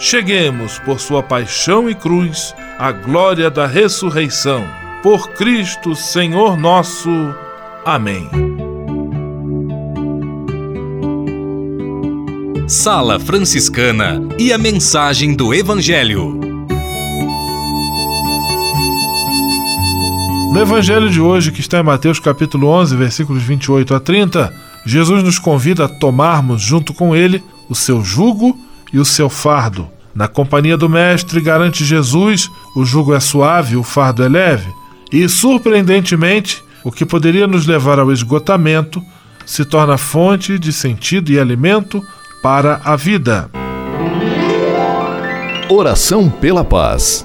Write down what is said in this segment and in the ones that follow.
cheguemos, por sua paixão e cruz, à glória da ressurreição. Por Cristo, Senhor nosso. Amém. Sala Franciscana e a mensagem do Evangelho. No evangelho de hoje, que está em Mateus capítulo 11, versículos 28 a 30, Jesus nos convida a tomarmos junto com ele o seu jugo e o seu fardo. Na companhia do mestre, garante Jesus, o jugo é suave, o fardo é leve. E, surpreendentemente, o que poderia nos levar ao esgotamento se torna fonte de sentido e alimento para a vida. Oração pela paz.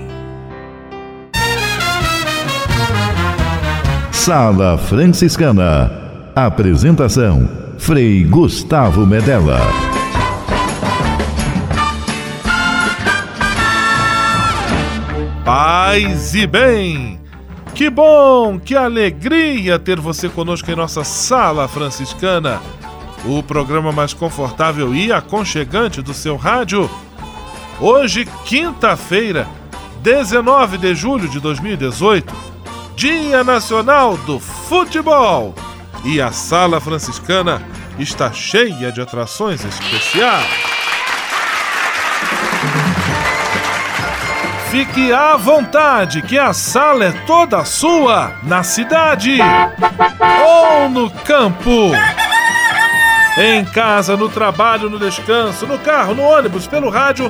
Sala Franciscana. Apresentação: Frei Gustavo Medella. Paz e bem! Que bom, que alegria ter você conosco em nossa Sala Franciscana, o programa mais confortável e aconchegante do seu rádio. Hoje, quinta-feira, 19 de julho de 2018 Dia Nacional do Futebol. E a Sala Franciscana está cheia de atrações especiais. Fique à vontade, que a sala é toda sua, na cidade ou no campo. Em casa, no trabalho, no descanso, no carro, no ônibus, pelo rádio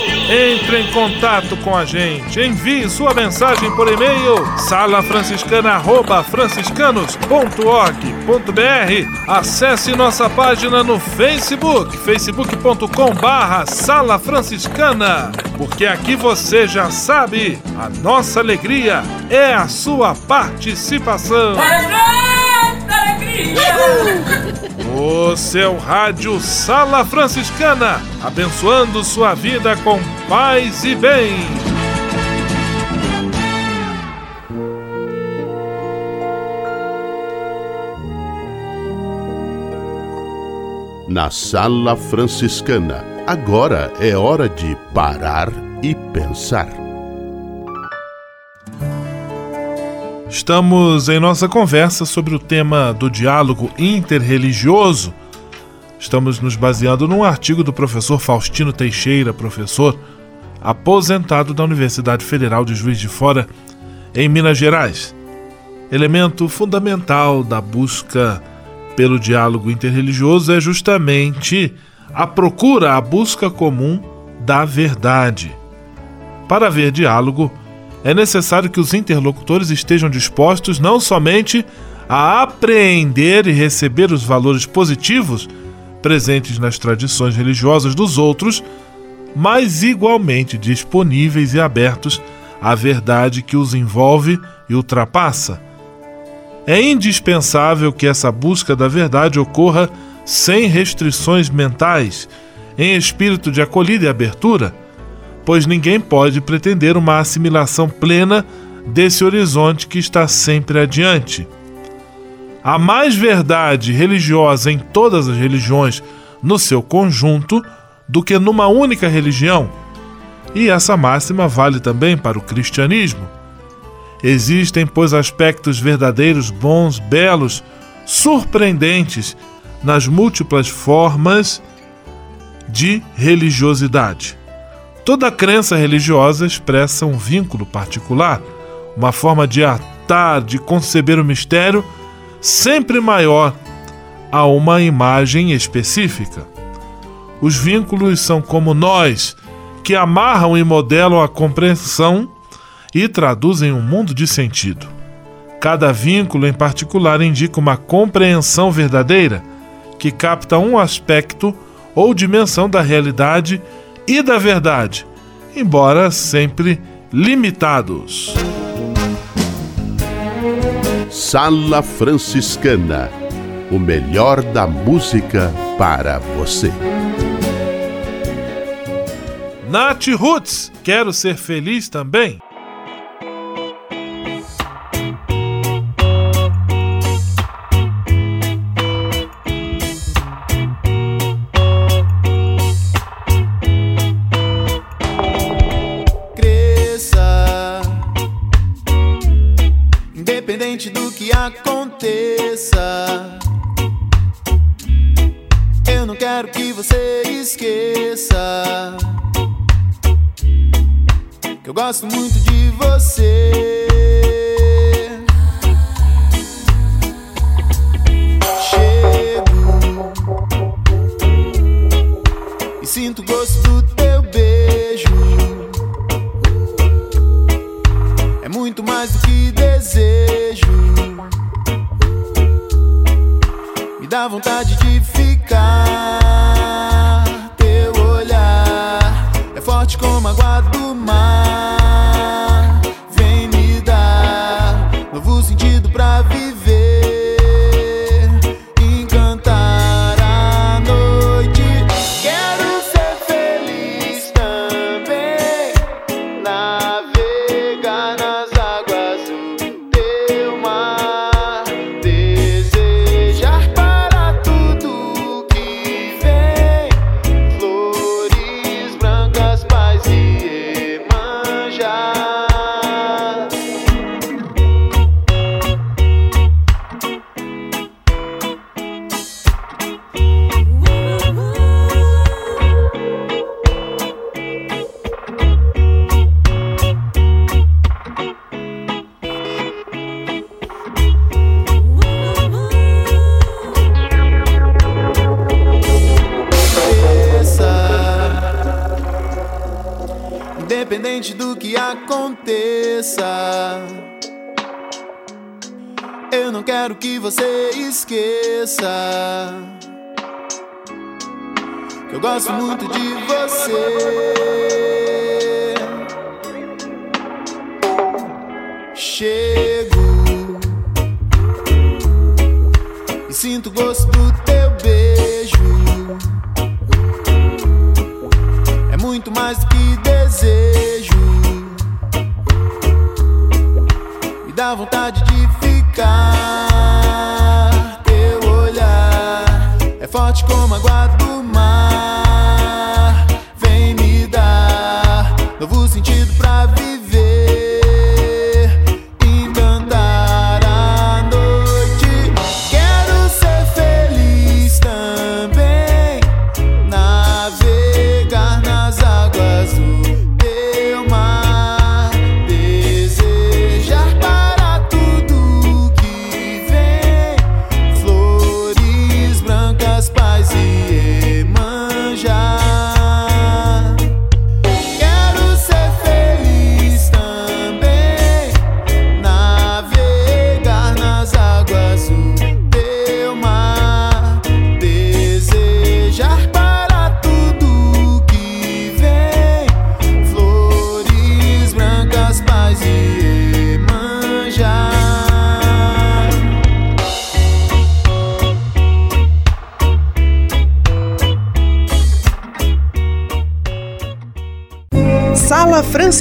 Entre em contato com a gente. Envie sua mensagem por e-mail salafranciscana@franciscanos.org.br. Acesse nossa página no Facebook, facebook.com barra Sala Franciscana. Porque aqui você já sabe, a nossa alegria é a sua participação. O seu rádio Sala Franciscana, abençoando sua vida com paz e bem. Na Sala Franciscana, agora é hora de parar e pensar. Estamos em nossa conversa sobre o tema do diálogo interreligioso. Estamos nos baseando num artigo do professor Faustino Teixeira, professor aposentado da Universidade Federal de Juiz de Fora, em Minas Gerais. Elemento fundamental da busca pelo diálogo interreligioso é justamente a procura, a busca comum da verdade. Para haver diálogo, é necessário que os interlocutores estejam dispostos não somente a apreender e receber os valores positivos presentes nas tradições religiosas dos outros, mas igualmente disponíveis e abertos à verdade que os envolve e ultrapassa. É indispensável que essa busca da verdade ocorra sem restrições mentais, em espírito de acolhida e abertura pois ninguém pode pretender uma assimilação plena desse horizonte que está sempre adiante. Há mais verdade religiosa em todas as religiões no seu conjunto do que numa única religião. E essa máxima vale também para o cristianismo. Existem, pois, aspectos verdadeiros, bons, belos, surpreendentes nas múltiplas formas de religiosidade. Toda crença religiosa expressa um vínculo particular, uma forma de atar, de conceber o mistério sempre maior a uma imagem específica. Os vínculos são como nós, que amarram e modelam a compreensão e traduzem um mundo de sentido. Cada vínculo em particular indica uma compreensão verdadeira que capta um aspecto ou dimensão da realidade e da verdade, embora sempre limitados. Sala Franciscana o melhor da música para você. Nath Roots, quero ser feliz também. Gosto muito vem. Aconteça. Eu não quero que você esqueça. Que eu gosto muito de você. Chego e sinto o gosto do teu beijo. É muito mais do que desejo. Dá vontade de ficar. Teu olhar é forte como a água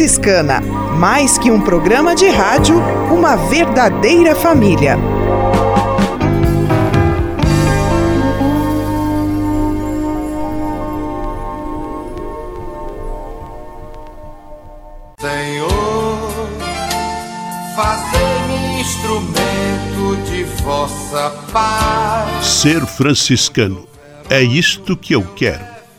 Franciscana, mais que um programa de rádio, uma verdadeira família. Senhor, fazei-me instrumento de vossa paz. Ser franciscano. É isto que eu quero.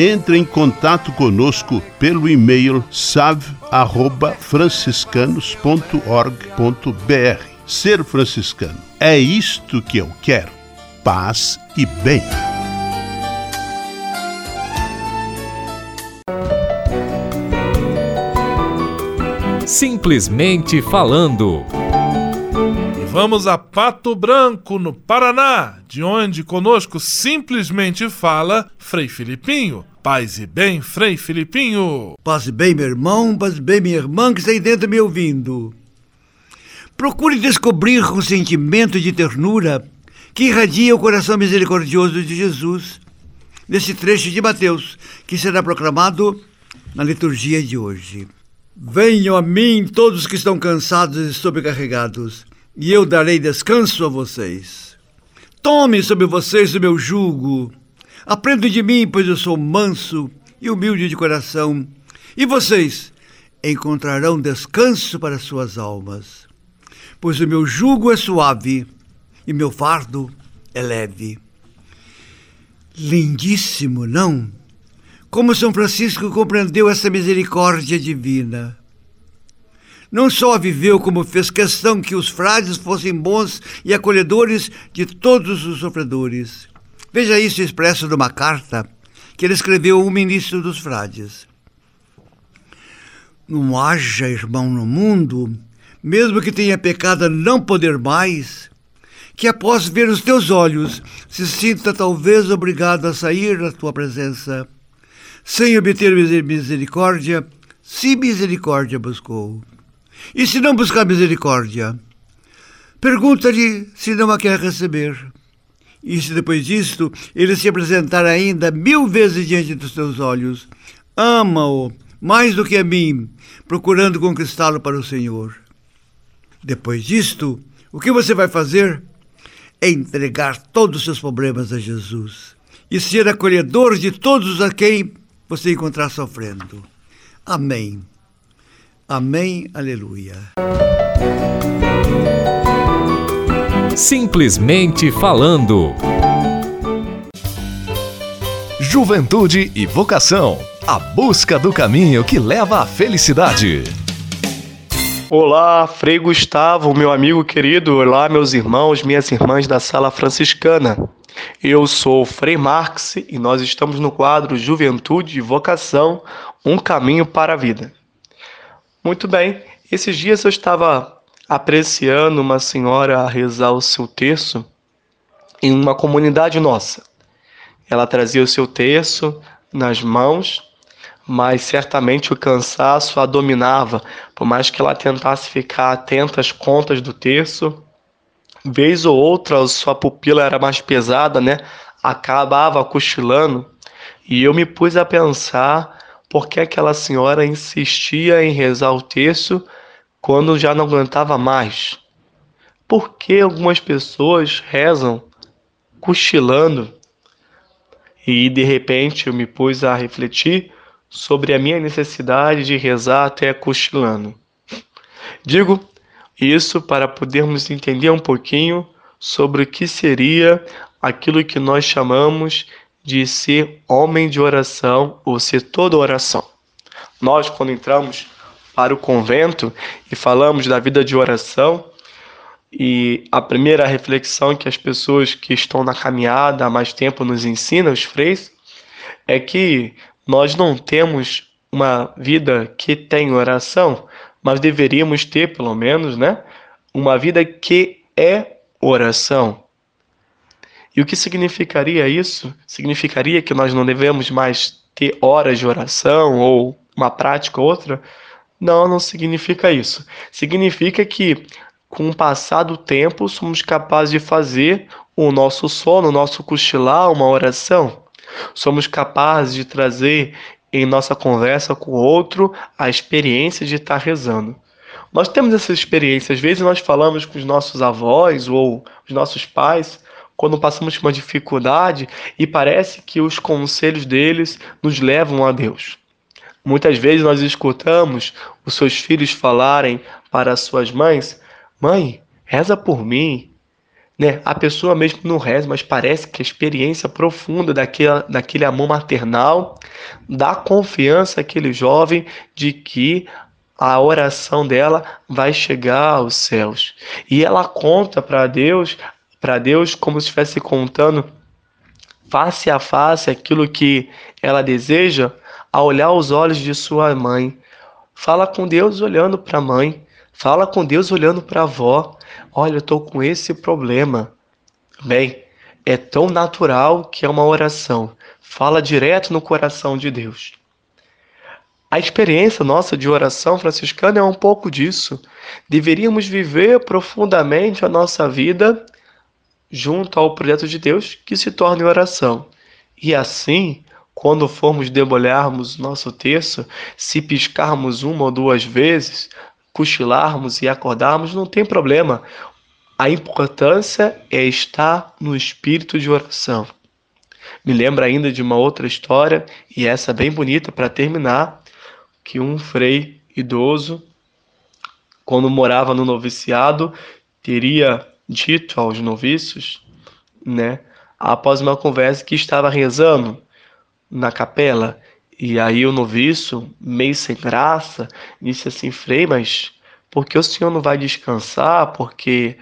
Entre em contato conosco pelo e-mail save@franciscanos.org.br. Ser franciscano é isto que eu quero: paz e bem. Simplesmente falando. E vamos a Pato Branco, no Paraná, de onde conosco simplesmente fala Frei Filipinho. Paz e bem, Frei Filipinho. Paz e bem, meu irmão, paz e bem, minha irmã que está aí dentro me ouvindo. Procure descobrir o sentimento de ternura que irradia o coração misericordioso de Jesus nesse trecho de Mateus, que será proclamado na liturgia de hoje. Venham a mim todos que estão cansados e sobrecarregados, e eu darei descanso a vocês. Tomem sobre vocês o meu jugo. Aprendam de mim, pois eu sou manso e humilde de coração, e vocês encontrarão descanso para suas almas. Pois o meu jugo é suave e meu fardo é leve. Lindíssimo, não? Como São Francisco compreendeu essa misericórdia divina. Não só viveu, como fez questão que os frades fossem bons e acolhedores de todos os sofredores. Veja isso expresso numa carta que ele escreveu ao ministro dos frades. Não haja irmão no mundo, mesmo que tenha pecado a não poder mais, que após ver os teus olhos se sinta talvez obrigado a sair da tua presença, sem obter misericórdia, se misericórdia buscou. E se não buscar misericórdia, pergunta-lhe se não a quer receber. E se depois disto ele se apresentar ainda mil vezes diante dos teus olhos, ama-o mais do que a mim, procurando conquistá-lo para o Senhor. Depois disto, o que você vai fazer? É entregar todos os seus problemas a Jesus e ser acolhedor de todos a quem você encontrar sofrendo. Amém. Amém. Aleluia. Simplesmente falando. Juventude e vocação. A busca do caminho que leva à felicidade. Olá, Frei Gustavo, meu amigo querido. Olá, meus irmãos, minhas irmãs da Sala Franciscana. Eu sou Frei Marx e nós estamos no quadro Juventude e Vocação Um Caminho para a Vida. Muito bem, esses dias eu estava apreciando uma senhora rezar o seu terço em uma comunidade nossa. Ela trazia o seu terço nas mãos, mas certamente o cansaço a dominava, por mais que ela tentasse ficar atenta às contas do terço, vez ou outra sua pupila era mais pesada, né? Acabava cochilando, e eu me pus a pensar por que aquela senhora insistia em rezar o terço quando já não aguentava mais. Por que algumas pessoas rezam cochilando? E de repente eu me pus a refletir sobre a minha necessidade de rezar até cochilando. Digo isso para podermos entender um pouquinho sobre o que seria aquilo que nós chamamos de ser homem de oração ou ser toda oração. Nós, quando entramos para o convento e falamos da vida de oração, e a primeira reflexão que as pessoas que estão na caminhada há mais tempo nos ensinam, os freis, é que nós não temos uma vida que tem oração, mas deveríamos ter, pelo menos, né, uma vida que é oração. E o que significaria isso? Significaria que nós não devemos mais ter horas de oração ou uma prática ou outra? Não, não significa isso. Significa que com o passar do tempo somos capazes de fazer o nosso sono, o nosso cochilar, uma oração. Somos capazes de trazer em nossa conversa com o outro a experiência de estar rezando. Nós temos essa experiência, às vezes nós falamos com os nossos avós ou os nossos pais quando passamos por uma dificuldade e parece que os conselhos deles nos levam a Deus. Muitas vezes nós escutamos os seus filhos falarem para suas mães: Mãe, reza por mim. Né? A pessoa mesmo não reza, mas parece que a experiência profunda daquele, daquele amor maternal dá confiança àquele jovem de que a oração dela vai chegar aos céus. E ela conta para Deus para Deus como se estivesse contando face a face aquilo que ela deseja, a olhar os olhos de sua mãe. Fala com Deus olhando para a mãe. Fala com Deus olhando para a avó. Olha, eu estou com esse problema. Bem, é tão natural que é uma oração. Fala direto no coração de Deus. A experiência nossa de oração franciscana é um pouco disso. Deveríamos viver profundamente a nossa vida junto ao projeto de Deus que se torna oração. E assim, quando formos debulharmos nosso texto, se piscarmos uma ou duas vezes, cochilarmos e acordarmos, não tem problema. A importância é estar no espírito de oração. Me lembra ainda de uma outra história, e essa bem bonita para terminar, que um frei idoso, quando morava no noviciado, teria dito aos noviços, né, após uma conversa que estava rezando na capela, e aí o noviço, meio sem graça, disse assim: Frei, mas por que o senhor não vai descansar? Porque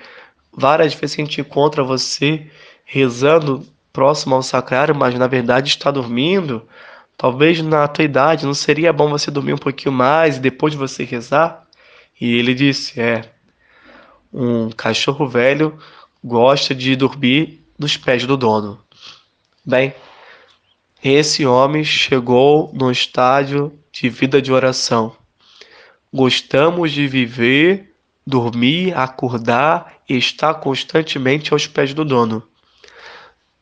várias vezes a gente encontra você rezando próximo ao sacrário, mas na verdade está dormindo. Talvez na tua idade não seria bom você dormir um pouquinho mais e depois de você rezar? E ele disse: É, um cachorro velho gosta de dormir nos pés do dono. Bem, esse homem chegou no estádio de vida de oração. Gostamos de viver, dormir, acordar e estar constantemente aos pés do dono.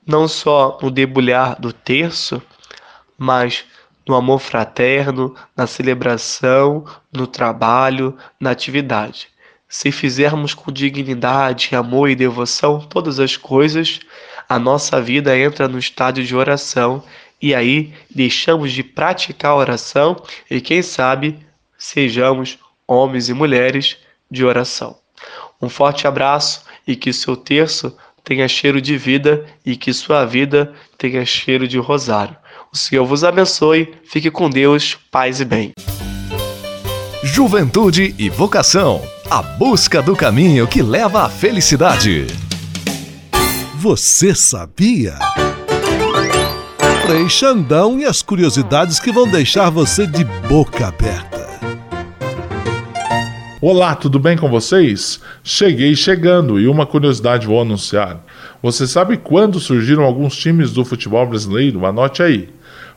Não só no debulhar do terço, mas no amor fraterno, na celebração, no trabalho, na atividade. Se fizermos com dignidade, amor e devoção todas as coisas, a nossa vida entra no estádio de oração e aí deixamos de praticar a oração e quem sabe sejamos homens e mulheres de oração. Um forte abraço e que seu terço tenha cheiro de vida e que sua vida tenha cheiro de rosário. O Senhor vos abençoe, fique com Deus, paz e bem. Juventude e vocação a busca do caminho que leva à felicidade. Você sabia? Frei Xandão e as curiosidades que vão deixar você de boca aberta. Olá, tudo bem com vocês? Cheguei chegando e uma curiosidade vou anunciar. Você sabe quando surgiram alguns times do futebol brasileiro? Anote aí.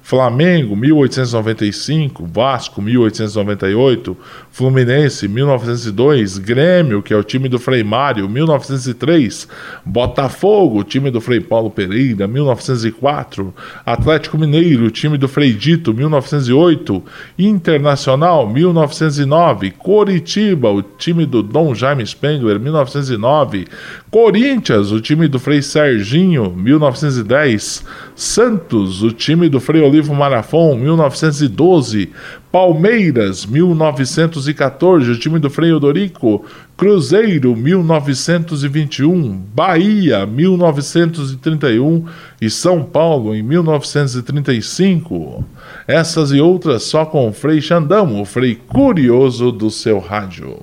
Flamengo 1895, Vasco 1898, Fluminense 1902, Grêmio, que é o time do Frei Mário 1903, Botafogo, time do Frei Paulo Pereira 1904, Atlético Mineiro, time do Frei Dito 1908, Internacional 1909, Coritiba, o time do Dom Jaime Spengler 1909, Corinthians, o time do Frei Serginho 1910, Santos, o time do Frei Olivo Marafon, 1912. Palmeiras, 1914, o time do Frei Odorico. Cruzeiro, 1921. Bahia, 1931. E São Paulo, em 1935. Essas e outras só com o Frei Xandão, o Frei Curioso do seu rádio.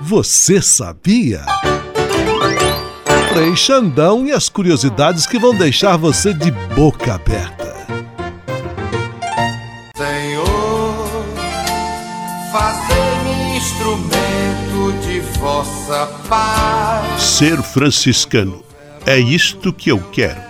Você sabia? Frei Xandão e as curiosidades que vão deixar você de boca aberta. Ser franciscano é isto que eu quero.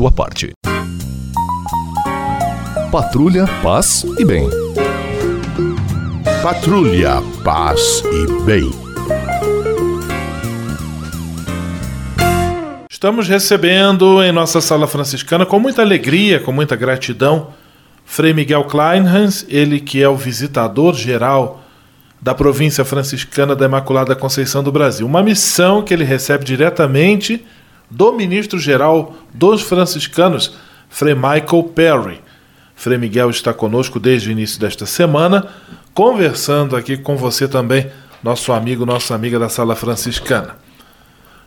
sua parte. Patrulha, paz e bem. Patrulha, paz e bem. Estamos recebendo em nossa sala franciscana com muita alegria, com muita gratidão, Frei Miguel Kleinhans, ele que é o visitador geral da província franciscana da Imaculada Conceição do Brasil. Uma missão que ele recebe diretamente do ministro-geral dos franciscanos, Frei Michael Perry. Frei Miguel está conosco desde o início desta semana, conversando aqui com você também, nosso amigo, nossa amiga da Sala Franciscana.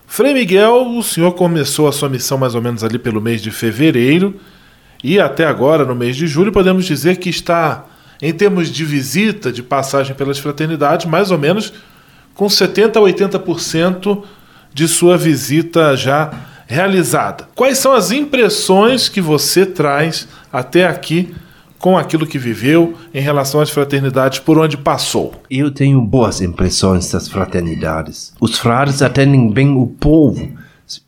Frei Miguel, o senhor começou a sua missão mais ou menos ali pelo mês de fevereiro e até agora, no mês de julho, podemos dizer que está, em termos de visita, de passagem pelas fraternidades, mais ou menos com 70% a 80% de sua visita já realizada. Quais são as impressões que você traz até aqui com aquilo que viveu em relação às fraternidades por onde passou? Eu tenho boas impressões das fraternidades. Os frades atendem bem o povo,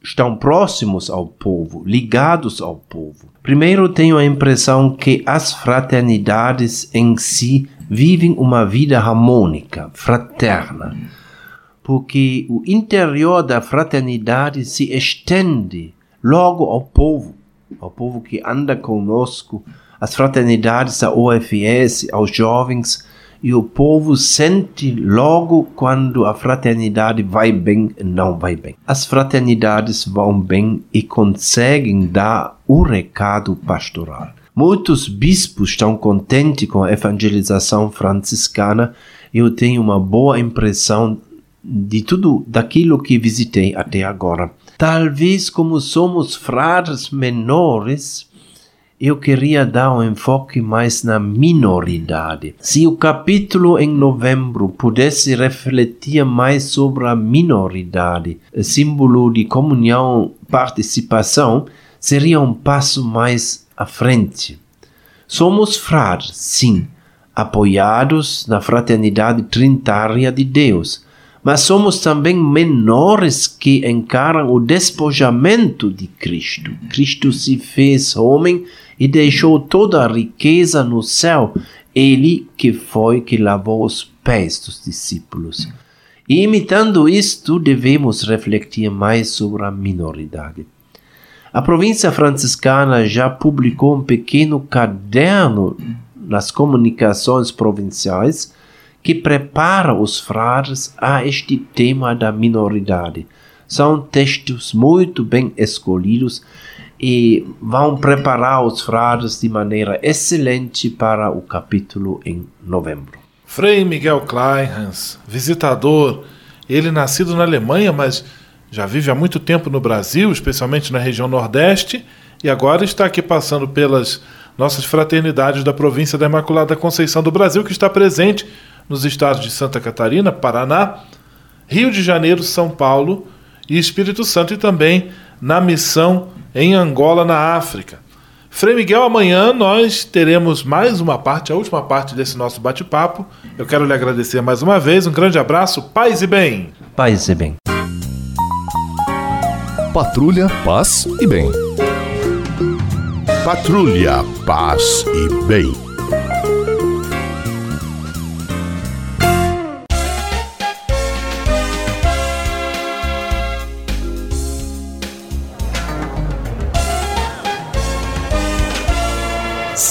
estão próximos ao povo, ligados ao povo. Primeiro, tenho a impressão que as fraternidades em si vivem uma vida harmônica, fraterna porque o interior da fraternidade se estende logo ao povo, ao povo que anda conosco, as fraternidades da OFS, aos jovens, e o povo sente logo quando a fraternidade vai bem e não vai bem. As fraternidades vão bem e conseguem dar o recado pastoral. Muitos bispos estão contentes com a evangelização franciscana eu tenho uma boa impressão de tudo daquilo que visitei até agora. Talvez como somos frades menores, eu queria dar um enfoque mais na minoridade. Se o capítulo em novembro pudesse refletir mais sobre a minoridade, símbolo de comunhão, participação, seria um passo mais à frente. Somos frades, sim, apoiados na fraternidade trinitária de Deus, mas somos também menores que encaram o despojamento de Cristo. Cristo se fez homem e deixou toda a riqueza no céu, ele que foi que lavou os pés dos discípulos. E imitando isto, devemos refletir mais sobre a minoridade. A província franciscana já publicou um pequeno caderno nas comunicações provinciais que prepara os frades a este tema da minoridade. São textos muito bem escolhidos e vão preparar os frades de maneira excelente para o capítulo em novembro. Frei Miguel Kleinhans, visitador, ele nascido na Alemanha, mas já vive há muito tempo no Brasil, especialmente na região Nordeste, e agora está aqui passando pelas nossas fraternidades da província da Imaculada Conceição do Brasil, que está presente nos estados de Santa Catarina, Paraná, Rio de Janeiro, São Paulo e Espírito Santo, e também na missão em Angola, na África. Frei Miguel, amanhã nós teremos mais uma parte, a última parte desse nosso bate-papo. Eu quero lhe agradecer mais uma vez. Um grande abraço, paz e bem. Paz e bem. Patrulha, paz e bem. Patrulha, paz e bem.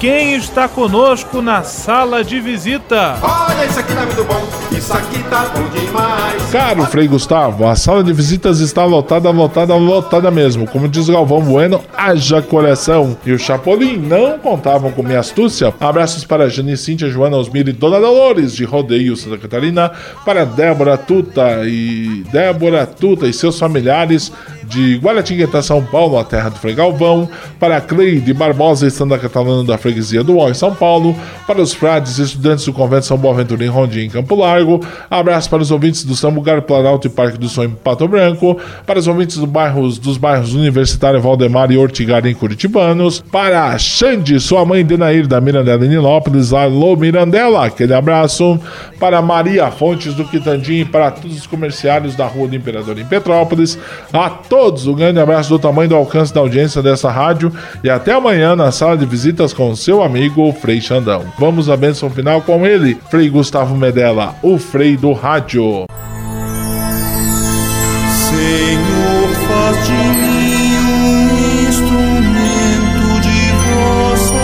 quem está conosco na sala de visita? Olha, isso aqui tá muito bom, isso aqui tá bom demais. Caro Frei Gustavo, a sala de visitas está lotada, lotada, lotada mesmo. Como diz Galvão Bueno, haja coração. E o Chapolin não contavam com minha astúcia. Abraços para Jane Cíntia, Joana Osmir e Dona Dolores, de Rodeio, Santa Catarina. Para Débora Tuta e Débora Tuta e seus familiares de Guaratinguetá, São Paulo, a terra do Frei Galvão, para Cleide Barbosa e Santa Catarina da freguesia do em São Paulo, para os frades e estudantes do Convento São Boaventura em Rondinha, em Campo Largo, abraço para os ouvintes do São Lugar, Planalto e Parque do Sonho, em Pato Branco, para os ouvintes do bairros, dos bairros Universitário, Valdemar e Ortigara, em Curitibanos, para Xande, sua mãe Denair, da Mirandela, em Nilópolis, alô Mirandela, aquele abraço, para Maria Fontes do Quitandim, para todos os comerciários da Rua do Imperador em Petrópolis, a todos um grande abraço do tamanho do alcance da audiência dessa rádio e até amanhã na sala de visitas com seu amigo Frei Xandão. Vamos à bênção final com ele, Frei Gustavo Medella, o Frei do Rádio. Senhor, faz de mim um instrumento de vossa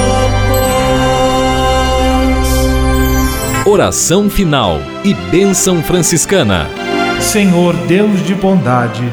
paz. Oração final e bênção franciscana. Senhor Deus de bondade,